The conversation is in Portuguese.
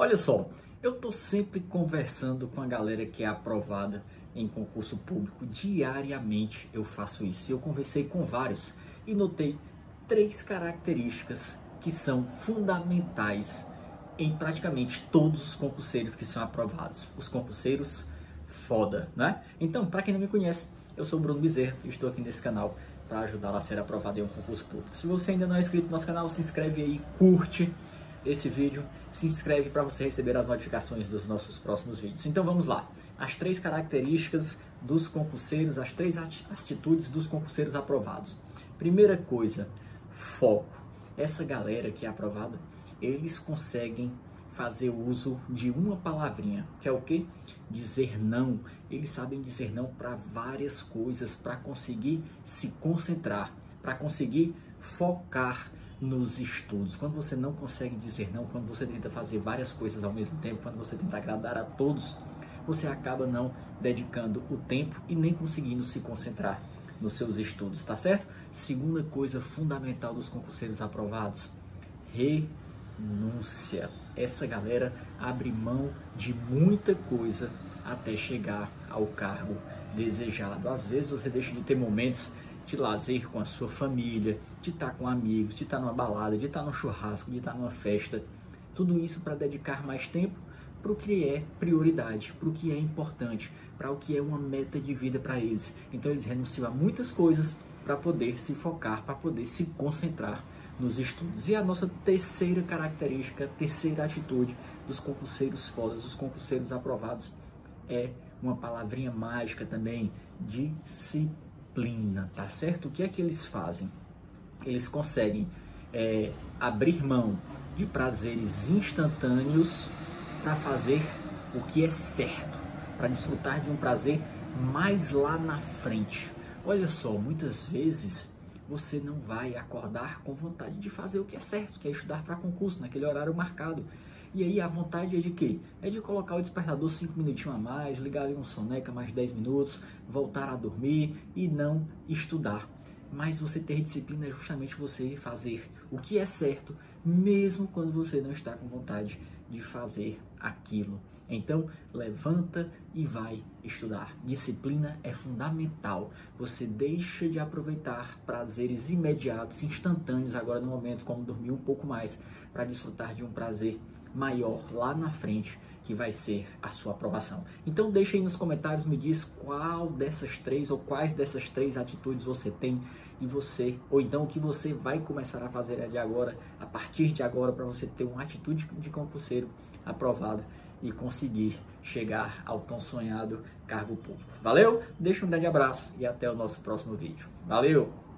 Olha só, eu tô sempre conversando com a galera que é aprovada em concurso público. Diariamente eu faço isso. Eu conversei com vários e notei três características que são fundamentais em praticamente todos os concurseiros que são aprovados. Os concurseiros foda, né? Então, para quem não me conhece, eu sou Bruno Bezerra e estou aqui nesse canal para ajudar a ser aprovado em um concurso público. Se você ainda não é inscrito no nosso canal, se inscreve aí, curte esse vídeo, se inscreve para você receber as notificações dos nossos próximos vídeos. Então vamos lá, as três características dos concurseiros, as três atitudes dos concurseiros aprovados. Primeira coisa, foco. Essa galera que é aprovada, eles conseguem fazer uso de uma palavrinha, que é o que? Dizer não. Eles sabem dizer não para várias coisas, para conseguir se concentrar, para conseguir focar nos estudos. Quando você não consegue dizer não, quando você tenta fazer várias coisas ao mesmo tempo, quando você tenta agradar a todos, você acaba não dedicando o tempo e nem conseguindo se concentrar nos seus estudos, tá certo? Segunda coisa fundamental dos concurseiros aprovados, renúncia. Essa galera abre mão de muita coisa até chegar ao cargo desejado. Às vezes você deixa de ter momentos de lazer com a sua família, de estar com amigos, de estar numa balada, de estar num churrasco, de estar numa festa. Tudo isso para dedicar mais tempo para o que é prioridade, para o que é importante, para o que é uma meta de vida para eles. Então eles renunciam a muitas coisas para poder se focar, para poder se concentrar nos estudos. E a nossa terceira característica, terceira atitude dos concurseiros fodas, dos concurseiros aprovados, é uma palavrinha mágica também, disciplina disciplina, tá certo? O que é que eles fazem? Eles conseguem é, abrir mão de prazeres instantâneos para fazer o que é certo, para desfrutar de um prazer mais lá na frente. Olha só, muitas vezes você não vai acordar com vontade de fazer o que é certo, que é estudar para concurso naquele horário marcado. E aí a vontade é de quê? É de colocar o despertador 5 minutinhos a mais, ligar ali um soneca mais 10 minutos, voltar a dormir e não estudar. Mas você ter disciplina é justamente você fazer o que é certo, mesmo quando você não está com vontade de fazer aquilo. Então, levanta e vai estudar. Disciplina é fundamental. Você deixa de aproveitar prazeres imediatos, instantâneos, agora no momento, como dormir um pouco mais, para desfrutar de um prazer maior lá na frente que vai ser a sua aprovação. Então deixa aí nos comentários, me diz qual dessas três ou quais dessas três atitudes você tem e você, ou então o que você vai começar a fazer de agora, a partir de agora, para você ter uma atitude de concurseiro aprovado e conseguir chegar ao tão sonhado cargo público. Valeu? Deixa um grande abraço e até o nosso próximo vídeo. Valeu!